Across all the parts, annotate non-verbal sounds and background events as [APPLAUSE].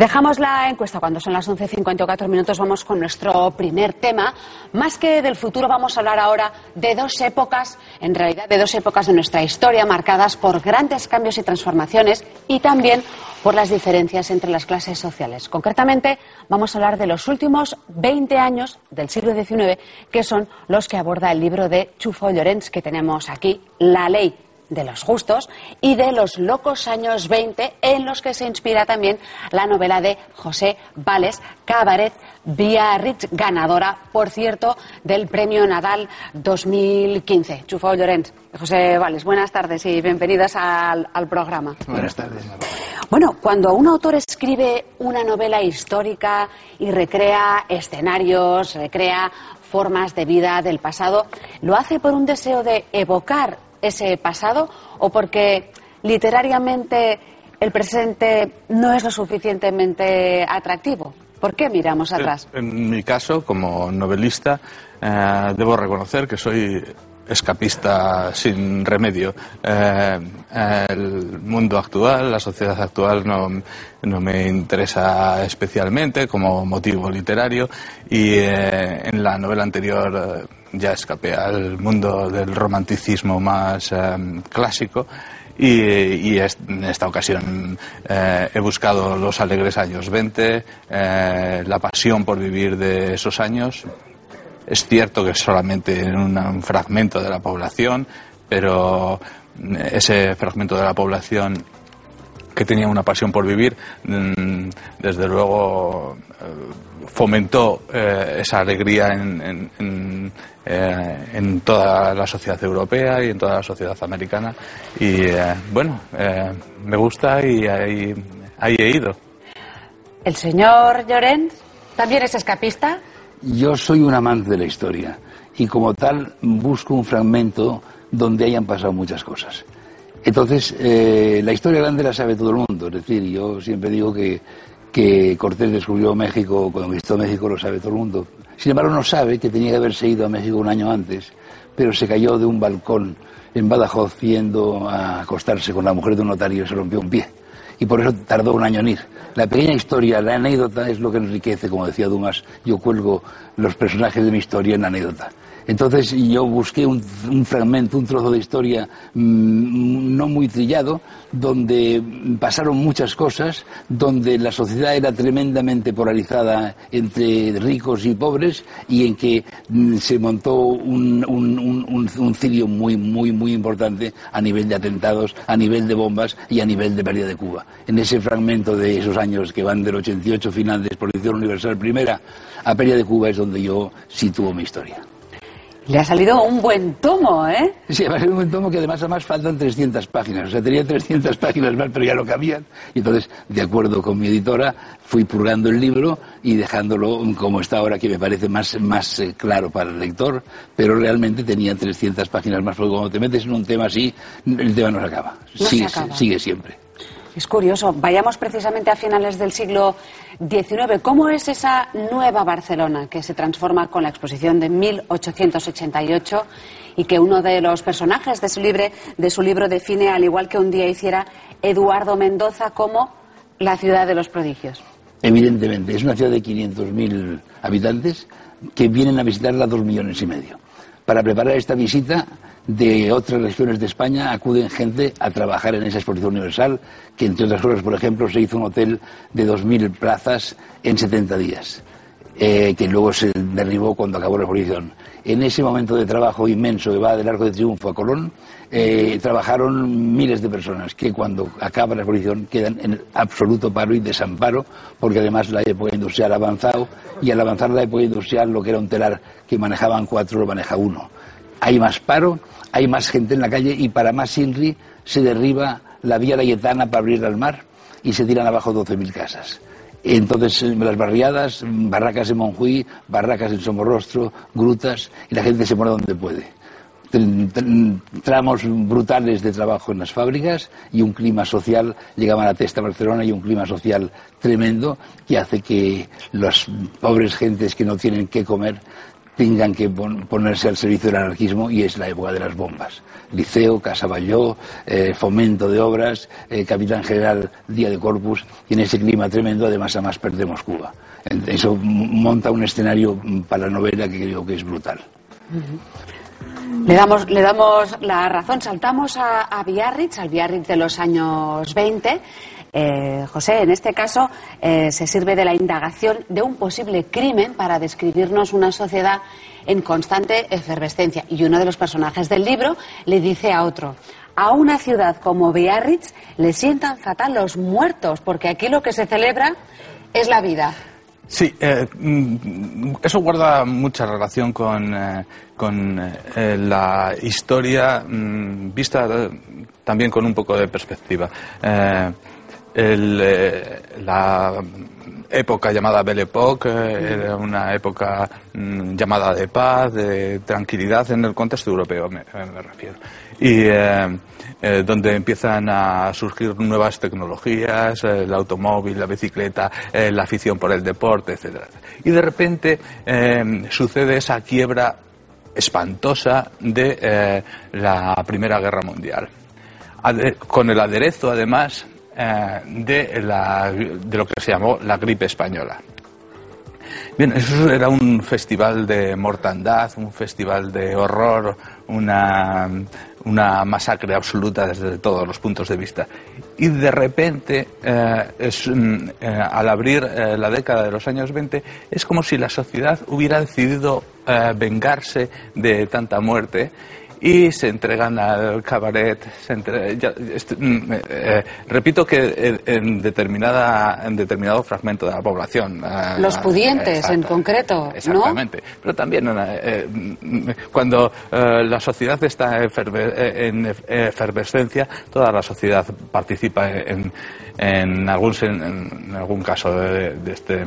Dejamos la encuesta cuando son las 11.54 minutos. Vamos con nuestro primer tema. Más que del futuro, vamos a hablar ahora de dos épocas, en realidad de dos épocas de nuestra historia marcadas por grandes cambios y transformaciones y también por las diferencias entre las clases sociales. Concretamente, vamos a hablar de los últimos 20 años del siglo XIX, que son los que aborda el libro de Chufo Llorens que tenemos aquí, La Ley de los justos y de los locos años 20 en los que se inspira también la novela de José Vales Cabaret Biarritz, ganadora, por cierto, del Premio Nadal 2015. Chufo Llorens, José Vales, buenas tardes y bienvenidas al, al programa. Buenas tardes. Bueno, cuando un autor escribe una novela histórica y recrea escenarios, recrea formas de vida del pasado, lo hace por un deseo de evocar ese pasado o porque literariamente el presente no es lo suficientemente atractivo? ¿Por qué miramos atrás? En mi caso, como novelista, eh, debo reconocer que soy escapista sin remedio. Eh, el mundo actual, la sociedad actual no, no, me interesa especialmente como motivo literario y eh, en la novela anterior ya escapé al mundo del romanticismo más eh, clásico y, en esta ocasión eh, he buscado los alegres años 20, eh, la pasión por vivir de esos años. Es cierto que solamente un, un fragmento de la población, pero ese fragmento de la población que tenía una pasión por vivir, mm, desde luego fomentó esa alegría en, en, eh, en toda la sociedad europea y en toda la sociedad americana. Y eh, bueno, eh, me gusta y ahí, ahí he ido. ¿El señor Llorens también es escapista? Yo soy un amante de la historia y como tal busco un fragmento donde hayan pasado muchas cosas. Entonces, la historia grande la sabe todo el mundo. Es decir, yo siempre digo que, que Cortés descubrió México, cuando conquistó México, lo sabe todo el mundo. Sin embargo, no sabe que tenía que haberse ido a México un año antes, pero se cayó de un balcón en Badajoz yendo a acostarse con la mujer de un notario y se rompió un pie. Y por eso tardó un año en ir. La pequeña historia, la anécdota es lo que enriquece, como decía Dumas. Yo cuelgo los personajes de mi historia en la anécdota. Entonces yo busqué un, fragmento, un trozo de historia mm, no muy trillado, donde pasaron muchas cosas, donde la sociedad era tremendamente polarizada entre ricos y pobres y en que mm, se montó un, un, cirio muy, muy, muy importante a nivel de atentados, a nivel de bombas y a nivel de pérdida de Cuba. En ese fragmento de esos años que van del 88 final de Exposición Universal Primera a pérdida de Cuba es donde yo sitúo mi historia. Le ha salido un buen tomo, ¿eh? Sí, ha salido un buen tomo que además, además faltan 300 páginas. O sea, tenía 300 páginas más, pero ya no cabían. Y entonces, de acuerdo con mi editora, fui purgando el libro y dejándolo como está ahora, que me parece más, más eh, claro para el lector. Pero realmente tenía 300 páginas más, porque cuando te metes en un tema así, el tema no se acaba. sigue, se acaba. sigue siempre. Es curioso. Vayamos precisamente a finales del siglo XIX. ¿Cómo es esa nueva Barcelona que se transforma con la exposición de 1888 y que uno de los personajes de su, de su libro define, al igual que un día hiciera Eduardo Mendoza, como la ciudad de los prodigios? Evidentemente, es una ciudad de 500.000 habitantes que vienen a visitarla dos millones y medio. Para preparar esta visita de otras regiones de España acuden gente a trabajar en esa exposición universal, que entre otras cosas, por ejemplo, se hizo un hotel de 2.000 plazas en 70 días, eh, que luego se derribó cuando acabó la exposición. En ese momento de trabajo inmenso que va del Arco de Triunfo a Colón, eh, trabajaron miles de personas que cuando acaba la exposición quedan en absoluto paro y desamparo, porque además la época industrial ha avanzado y al avanzar la época industrial lo que era un telar que manejaban cuatro lo maneja uno. Hay más paro hay más gente en la calle y para más Inri se derriba la vía Layetana para abrir al mar y se tiran abajo 12.000 casas. Entonces, eh, las barriadas, barracas en Monjuí, barracas en Somorrostro, grutas, y la gente se pone donde puede. Tramos brutales de trabajo en las fábricas y un clima social, llegaban a testa Barcelona y un clima social tremendo que hace que las pobres gentes que no tienen qué comer tengan que ponerse al servicio del anarquismo y es la época de las bombas. Liceo, Casa eh, Fomento de Obras, eh, Capitán General Día de Corpus, y en ese clima tremendo además además perdemos Cuba. Eso monta un escenario para la novela que creo que es brutal. Le damos, le damos la razón. Saltamos a, Biarritz, al Biarritz de los años 20. Eh, José, en este caso eh, se sirve de la indagación de un posible crimen para describirnos una sociedad en constante efervescencia. Y uno de los personajes del libro le dice a otro, a una ciudad como Biarritz le sientan fatal los muertos, porque aquí lo que se celebra es la vida. Sí, eh, mm, eso guarda mucha relación con, eh, con la historia mm, vista también con un poco de perspectiva. La época llamada Belle Époque era una época mm, llamada de paz, de tranquilidad en el contexto europeo, me, me refiero. Y eh, donde empiezan a surgir nuevas tecnologías, eh, el automóvil, la bicicleta, eh, la afición por el deporte, etc. Y de repente sucede esa quiebra espantosa de la Primera Guerra Mundial, con el aderezo además de, la, de lo que se llamó la gripe española. Bien, eso era un festival de mortandad, un festival de horror, una, una masacre absoluta desde todos los puntos de vista. Y de repente, eh, mm, eh, al abrir eh, la década de los años 20, es como si la sociedad hubiera decidido vengarse de tanta muerte y se entregan al cabaret. Mm, eh, repito que en, determinada, en determinado fragmento de la población. Eh, Los pudientes, en concreto. Exactamente. Pero también eh, cuando la sociedad está en efervescencia, toda la sociedad participa en, en, algún, en algún caso de, de este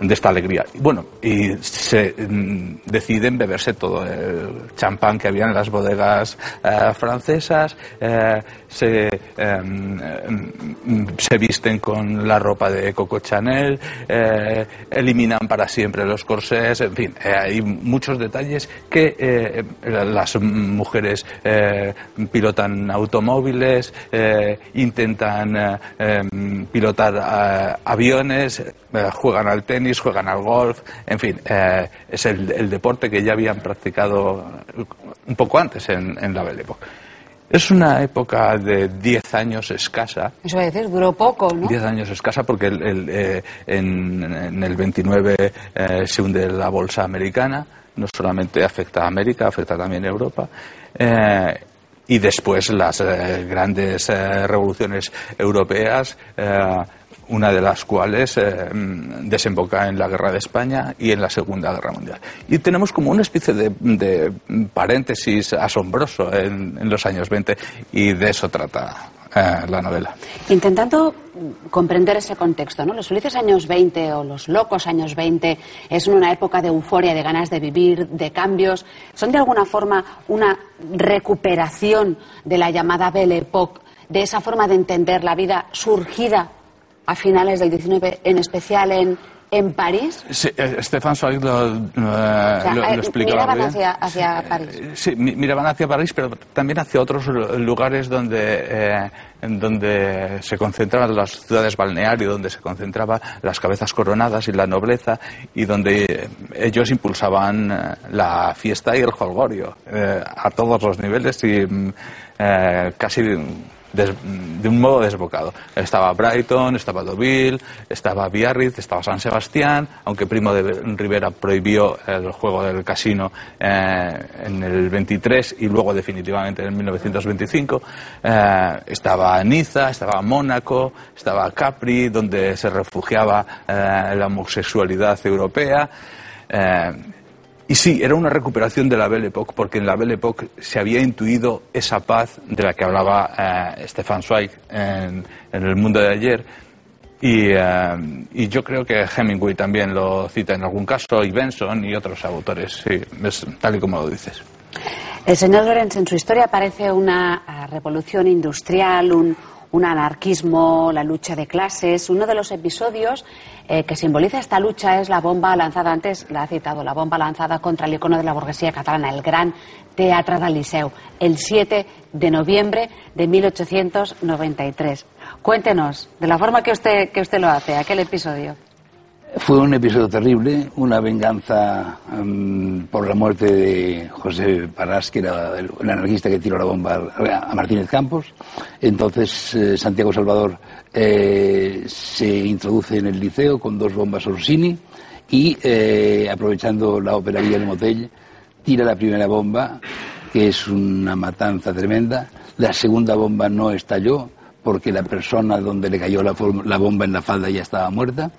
de esta alegría. Bueno, y se mm, deciden beberse todo el champán que había en las bodegas eh, francesas, eh, se, em, em, se visten con la ropa de Coco Chanel, eh, eliminan para siempre los corsés, en fin, hay muchos detalles que las mujeres pilotan automóviles, intentan em, pilotar aviones, juegan al tenis, juegan al golf, en fin, eh, es el, deporte que ya habían practicado un poco antes en, la Belle Époque. Es una época de 10 años escasa. Eso va a decir, duró poco, ¿no? 10 años escasa porque eh, en, el 29 eh, se hunde la bolsa americana, no solamente afecta a América, afecta también a Europa. y después las grandes revoluciones europeas una de las cuales eh, desemboca en la Guerra de España y en la Segunda Guerra Mundial. Y tenemos como una especie de, paréntesis asombroso en, los años 20 y de eso trata eh, la novela. Intentando comprender ese contexto, ¿no? Los felices años 20 o los locos años 20 es una época de euforia, de ganas de vivir, de cambios. ¿Son de alguna forma una recuperación de la llamada Belle Époque, de esa forma de entender la vida surgida a finales del 19, en especial en, en París. Sí, eh, Stefan Zweig lo, eh, eh, Miraban hacia, hacia, París. Sí, miraban hacia París, pero también hacia otros lugares donde, en donde se concentraban las ciudades balnearias, donde se concentraban las cabezas coronadas y la nobleza, y donde ellos impulsaban la fiesta y el jolgorio a todos los niveles y mm, casi de un modo desbocado. Estaba Brighton, estaba Deauville, estaba Biarritz, estaba San Sebastián, aunque Primo de Rivera prohibió el juego del casino eh, en el 23 y luego definitivamente en 1925. Eh, estaba Niza, estaba Mónaco, estaba Capri, donde se refugiaba eh, la homosexualidad europea. Y sí, era una recuperación de la Belle Époque, porque en la Belle Époque se había intuido esa paz de la que hablaba eh, Stefan Zweig en, el mundo de ayer. Eh, y, yo creo que Hemingway también lo cita en algún caso, y Benson y otros autores, sí, es tal y como lo dices. El señor Lorenz en su historia parece una eh, revolución industrial, un, un anarquismo, la lucha de clases. Uno de los episodios eh, que simboliza esta lucha es la bomba lanzada, antes la ha citado, la bomba lanzada contra el icono de la burguesía catalana, el Gran Teatre del Liceu, el 7 de noviembre de 1893. Cuéntenos, de la forma que usted, que usted lo hace, aquel episodio. Fue un episodio terrible, una venganza um, por la muerte de José Parás, que era el, anarquista que tiró la bomba a Martínez Campos. Entonces eh, Santiago Salvador eh, se introduce en el liceo con dos bombas Orsini y, eh, aprovechando la operaría del motel, tira la primera bomba, que es una matanza tremenda. La segunda bomba no estalló, porque la persona donde le cayó la, la, bomba en la falda ya estaba muerta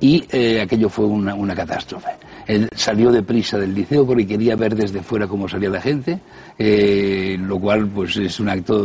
y eh, aquello fue una, una, catástrofe. Él salió deprisa del liceo porque quería ver desde fuera cómo salía la gente, eh, lo cual pues es un acto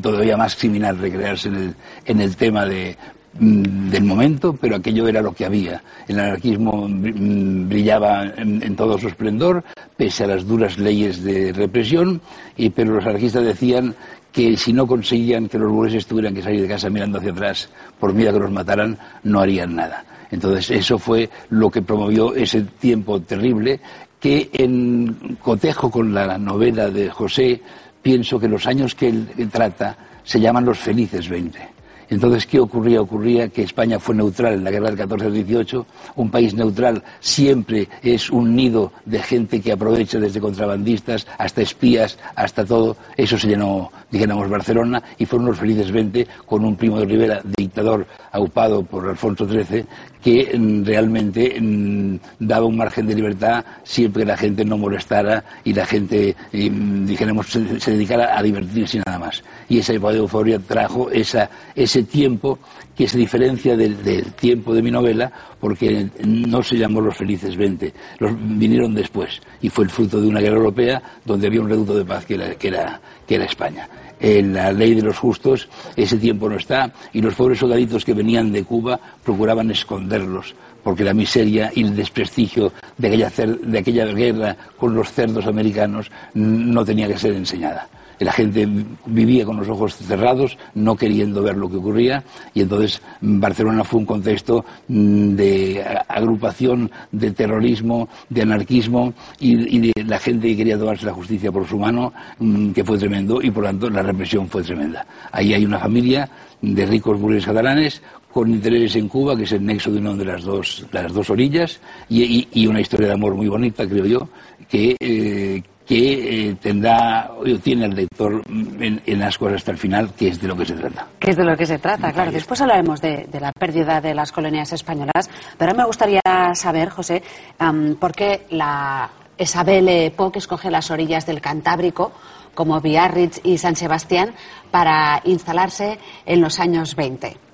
todavía más criminal recrearse en el, en el tema de, mm, del momento, pero aquello era lo que había. El anarquismo mm, brillaba en, en, todo su esplendor, pese a las duras leyes de represión, y, pero los anarquistas decían que si no conseguían que los burgueses tuvieran que salir de casa mirando hacia atrás por miedo a que los mataran, no harían nada. Entonces, eso fue lo que promovió ese tiempo terrible que en cotejo con la novela de José, pienso que los años que él trata se llaman los felices 20. Entonces, ¿qué ocurría? Ocurría que España fue neutral en la guerra del 14 al 18. Un país neutral siempre es un nido de gente que aprovecha desde contrabandistas hasta espías, hasta todo. Eso se llenó, dijéramos, Barcelona y fueron los felices 20 con un primo de Rivera, dictador aupado por Alfonso XIII, que mm, realmente mm, daba un margen de libertad siempre que la gente no molestara y la gente, mm, dijéramos, se, dedicara a divertirse y nada más. Y esa de euforia trajo esa, ese tiempo que se diferencia del, tiempo de mi novela porque no se llamó Los Felices 20, los vinieron después y fue el fruto de una guerra europea donde había un reducto de paz que era, España. En la ley de los justos ese tiempo no está y los pobres soldaditos que venían de Cuba procuraban esconderlos porque la miseria y el desprestigio de aquella, de aquella guerra con los cerdos americanos no tenía que ser enseñada la gente vivía con los ojos cerrados, no queriendo ver lo que ocurría, y entonces Barcelona fue un contexto mm, de agrupación, de terrorismo, de anarquismo, y, de la gente que quería tomarse la justicia por su mano, mm, que fue tremendo, y por lo tanto la represión fue tremenda. Ahí hay una familia de ricos burgueses catalanes con intereses en Cuba, que es el nexo de una de las dos, las dos orillas, y, y, y una historia de amor muy bonita, creo yo, que, eh, que eh, tendrá, tiene el lector en, en, las cosas hasta el final, que es de lo que se trata. Que es de lo que se trata, claro. Después hablaremos de, de la pérdida de las colonias españolas, pero me gustaría saber, José, um, por qué la Isabel Poc escoge las orillas del Cantábrico como Biarritz y San Sebastián para instalarse en los años 20.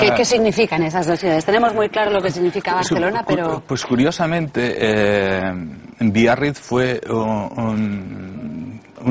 ¿Qué, ¿Qué, significan esas dos ciudades? Tenemos muy claro lo que significa Barcelona, pero... Pues curiosamente, eh, Biarritz fue un, un,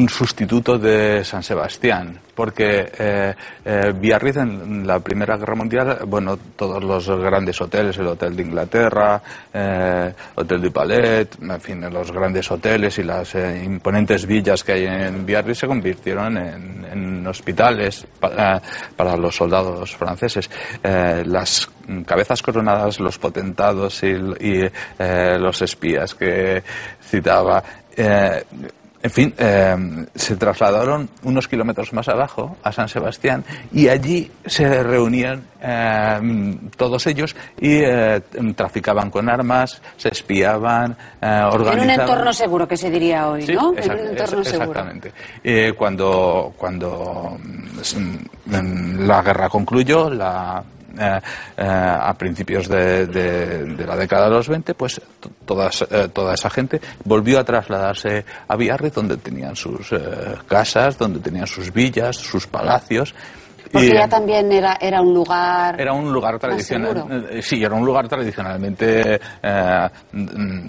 sustituto de San Sebastián, porque eh, eh, Biarritz en la Primera Guerra Mundial, bueno, todos los grandes hoteles, el Hotel de Inglaterra, eh, Hotel du Palais, en fin, los grandes hoteles y las eh, imponentes villas que hay en Biarritz se convirtieron en, en hospitales para, para, los soldados franceses. Eh, las cabezas coronadas, los potentados y, y los espías que citaba en fin, eh, se trasladaron unos kilómetros más abajo, a San Sebastián, y allí se reunían eh, todos ellos y eh, traficaban con armas, se espiaban, organizaban... En un entorno seguro, que se diría hoy, sí, ¿no? En un entorno es, exactamente. cuando cuando mm, la guerra concluyó, la eh, eh, a principios de, de, de, la década de los 20, pues todas, eh, toda esa gente volvió a trasladarse a Biarritz, donde tenían sus casas, donde tenían sus villas, sus palacios. Porque y, ya también era, era un lugar. Era un lugar tradicional. Sí, era un lugar tradicionalmente. Eh,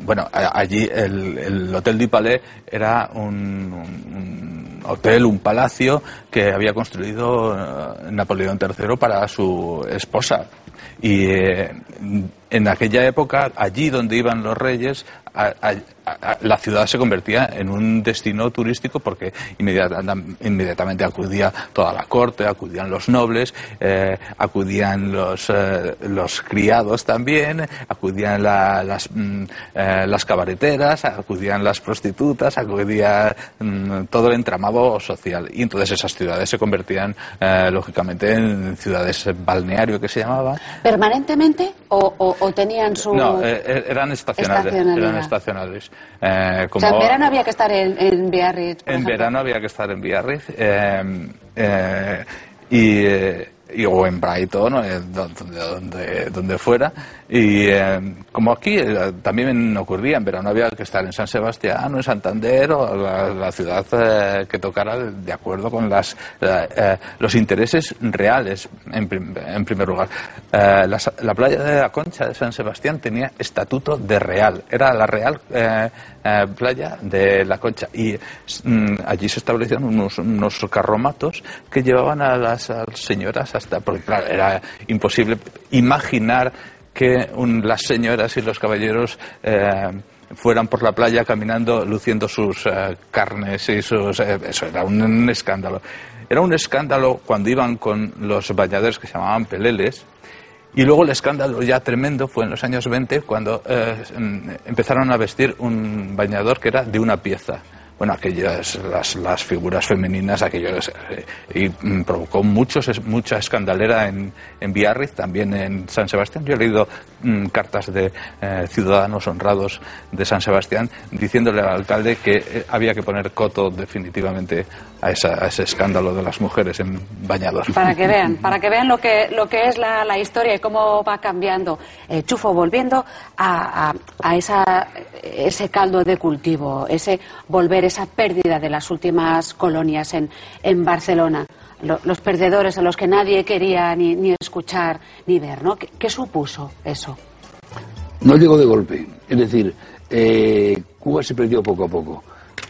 bueno, allí el, el Hotel du Palais era un, un, hotel, un palacio que había construido Napoleón III para su esposa. Y eh, en aquella época, allí donde iban los reyes, la ciudad se convertía en un destino turístico porque inmediatamente acudía toda la corte, acudían los nobles, eh, acudían los, eh, los criados también, acudían las, mm, eh, las cabareteras, acudían las prostitutas, acudía mm, todo el entramado social. Y entonces esas ciudades se convertían, lógicamente, en ciudades balneario que se llamaba. ¿Permanentemente o, tenían su...? No, eran estacionales. Eran estacionales. Eh, o sea, en verano había que estar en, Biarritz. En verano había que estar en Biarritz. Eh, eh, y y, o en Brighton, eh, donde, donde, donde fuera. Y eh, como aquí eh, también ocurría, en verano había que estar en San Sebastián o en Santander o la, ciudad que tocara de acuerdo con las, los intereses reales, en, primer lugar. La, la, playa de la Concha de San Sebastián tenía estatuto de real, era la real playa de la Concha. Y mm, allí se establecieron unos, unos carromatos que llevaban a las, a las señoras porque claro, era imposible imaginar que las señoras y los caballeros eh, fueran por la playa caminando luciendo sus eh, carnes y sus... Eh, eso era un, escándalo. Era un escándalo cuando iban con los bañadores que se llamaban peleles, y luego el escándalo ya tremendo fue en los años 20 cuando empezaron a vestir un bañador que era de una pieza bueno, aquellas, las, las figuras femeninas, aquellos, eh, y mm, provocó muchos, mucha escandalera en, en Biarritz, también en San Sebastián. Yo he leído mm, cartas de eh, ciudadanos honrados de San Sebastián diciéndole al alcalde que eh, había que poner coto definitivamente a, esa, a, ese escándalo de las mujeres en bañador. Para que vean, [LAUGHS] para que vean lo que, lo que es la, la historia y cómo va cambiando. Chufo, volviendo a, a, a esa, ese caldo de cultivo, ese volver esa pérdida de las últimas colonias en, en Barcelona. los perdedores a los que nadie quería ni, ni escuchar ni ver, ¿no? ¿Qué, supuso eso? No llegó de golpe. Es decir, eh, Cuba se perdió poco a poco.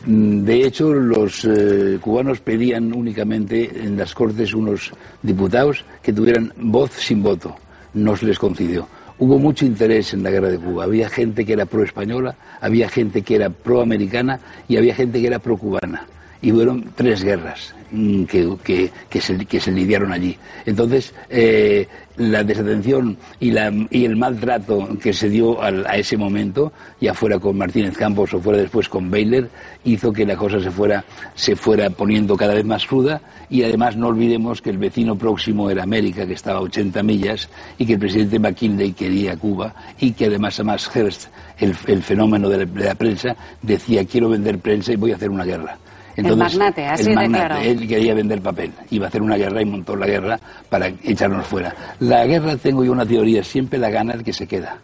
Mm, de hecho, los eh, cubanos pedían únicamente en las Cortes unos diputados que tuvieran voz sin voto. No se les concedió hubo mucho interés en la guerra de Cuba. Había gente que era pro-española, había gente que era pro-americana y había gente que era pro-cubana. Y fueron tres guerras mm, que, que, se, que se lidiaron allí. Entonces, eh, la desatención y, la, y, el maltrato que se dio a ese momento, ya fuera con Martínez Campos o fuera después con Baylor, hizo que la cosa se fuera, se fuera poniendo cada vez más cruda y además no olvidemos que el vecino próximo era América, que estaba a 80 millas, y que el presidente McKinley quería Cuba y que además, además Hearst, el, fenómeno de la prensa, decía quiero vender prensa y voy a hacer una guerra el magnate, así de Él quería vender papel, iba a hacer una guerra y montó la guerra para echarnos fuera. La guerra, tengo yo una teoría, siempre la gana el que se queda,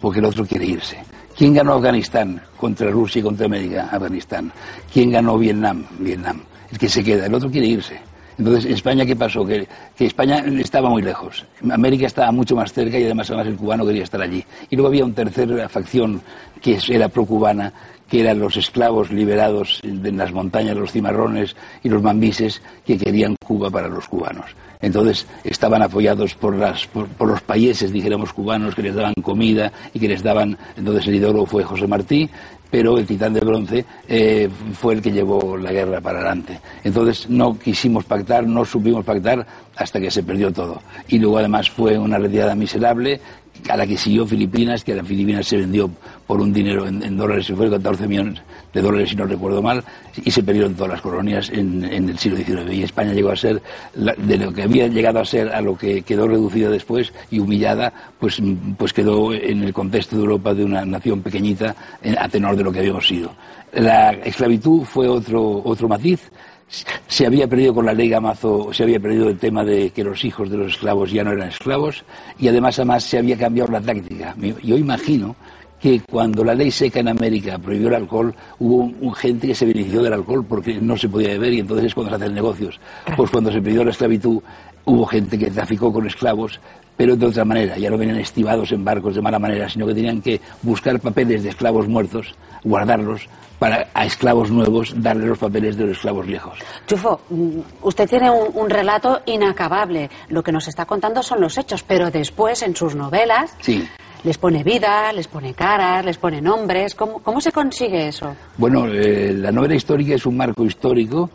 porque el otro quiere irse. ¿Quién ganó Afganistán contra Rusia y contra América? Afganistán. ¿Quién ganó Vietnam? Vietnam. El que se queda, el otro quiere irse. Entonces, ¿en España qué pasó? Que, que, España estaba muy lejos. América estaba mucho más cerca y además, además el cubano quería estar allí. Y luego había una tercera facción que era pro-cubana, que eran los esclavos liberados en las montañas, los cimarrones y los mambises que querían Cuba para los cubanos. Entonces estaban apoyados por, las, por, los países, dijéramos, cubanos que les daban comida y que les daban. Entonces el ideólogo fue José Martí, pero el titán de bronce eh, fue el que llevó la guerra para adelante. Entonces no quisimos pactar, no supimos pactar hasta que se perdió todo. Y luego además fue una retirada miserable a la que siguió Filipinas, que a la Filipinas se vendió por un dinero en, dólares, se fue 14 millones de dólares, si no recuerdo mal, y se perdieron todas las colonias en, el siglo XIX. Y España llegó a ser, de lo que había llegado a ser a lo que quedó reducida después y humillada, pues, pues quedó en el contexto de Europa de una nación pequeñita a tenor de lo que habíamos sido. La esclavitud fue otro, otro matiz se había perdido con la ley Gamazo, se había perdido el tema de que los hijos de los esclavos ya no eran esclavos y además además se había cambiado la táctica. Yo imagino que cuando la ley seca en América prohibió el alcohol, hubo un, gente que se benefició del alcohol porque no se podía beber y entonces es cuando se hacen negocios. Pues cuando se prohibió la esclavitud, hubo gente que traficó con esclavos, pero de otra manera, ya no venían estivados en barcos de mala manera, sino que tenían que buscar papeles de esclavos muertos, guardarlos, para a esclavos nuevos darle los papeles de los esclavos viejos. Chufo, mm, usted tiene un, relato inacabable. Lo que nos está contando son los hechos, pero después en sus novelas sí. les pone vida, les pone caras, les pone nombres. ¿Cómo, cómo se consigue eso? Bueno, eh, la novela histórica es un marco histórico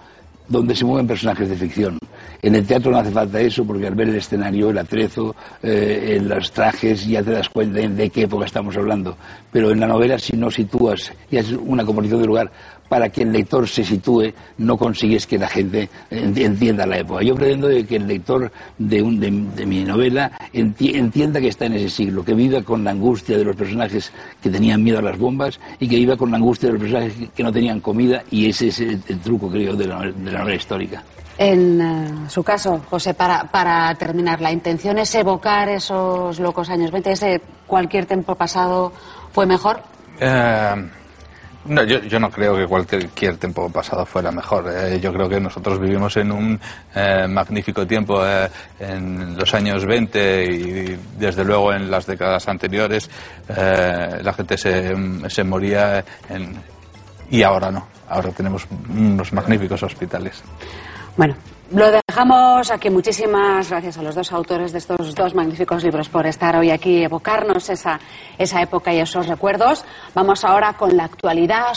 donde se mueven personajes de ficción. En el teatro no hace falta eso porque al ver el escenario, el atrezo, eh, los trajes ya te das cuenta de qué época estamos hablando. Pero en la novela si no sitúas y haces una composición de lugar para que el lector se sitúe, no consigues que la gente entienda la época. Yo pretendo que el lector de, mi novela entienda que está en ese siglo, que viva con la angustia de los personajes que tenían miedo a las bombas y que viva con la angustia de los personajes que no tenían comida y ese es el, truco, creo, de la, novela histórica. En eh, su caso, José, para, para, terminar, ¿la intención es evocar esos locos años 20? ¿Ese cualquier tiempo pasado fue mejor? Eh, no, yo, yo, no creo que cualquier tiempo pasado fuera mejor. Eh, yo creo que nosotros vivimos en un eh, magnífico tiempo eh, en los años 20 y desde luego en las décadas anteriores la gente se, se moría en, y ahora no. Ahora tenemos unos magníficos hospitales. Bueno, lo dejamos aquí. Muchísimas gracias a los dos autores de estos dos magníficos libros por estar hoy aquí, evocarnos esa, esa época y esos recuerdos. Vamos ahora con la actualidad.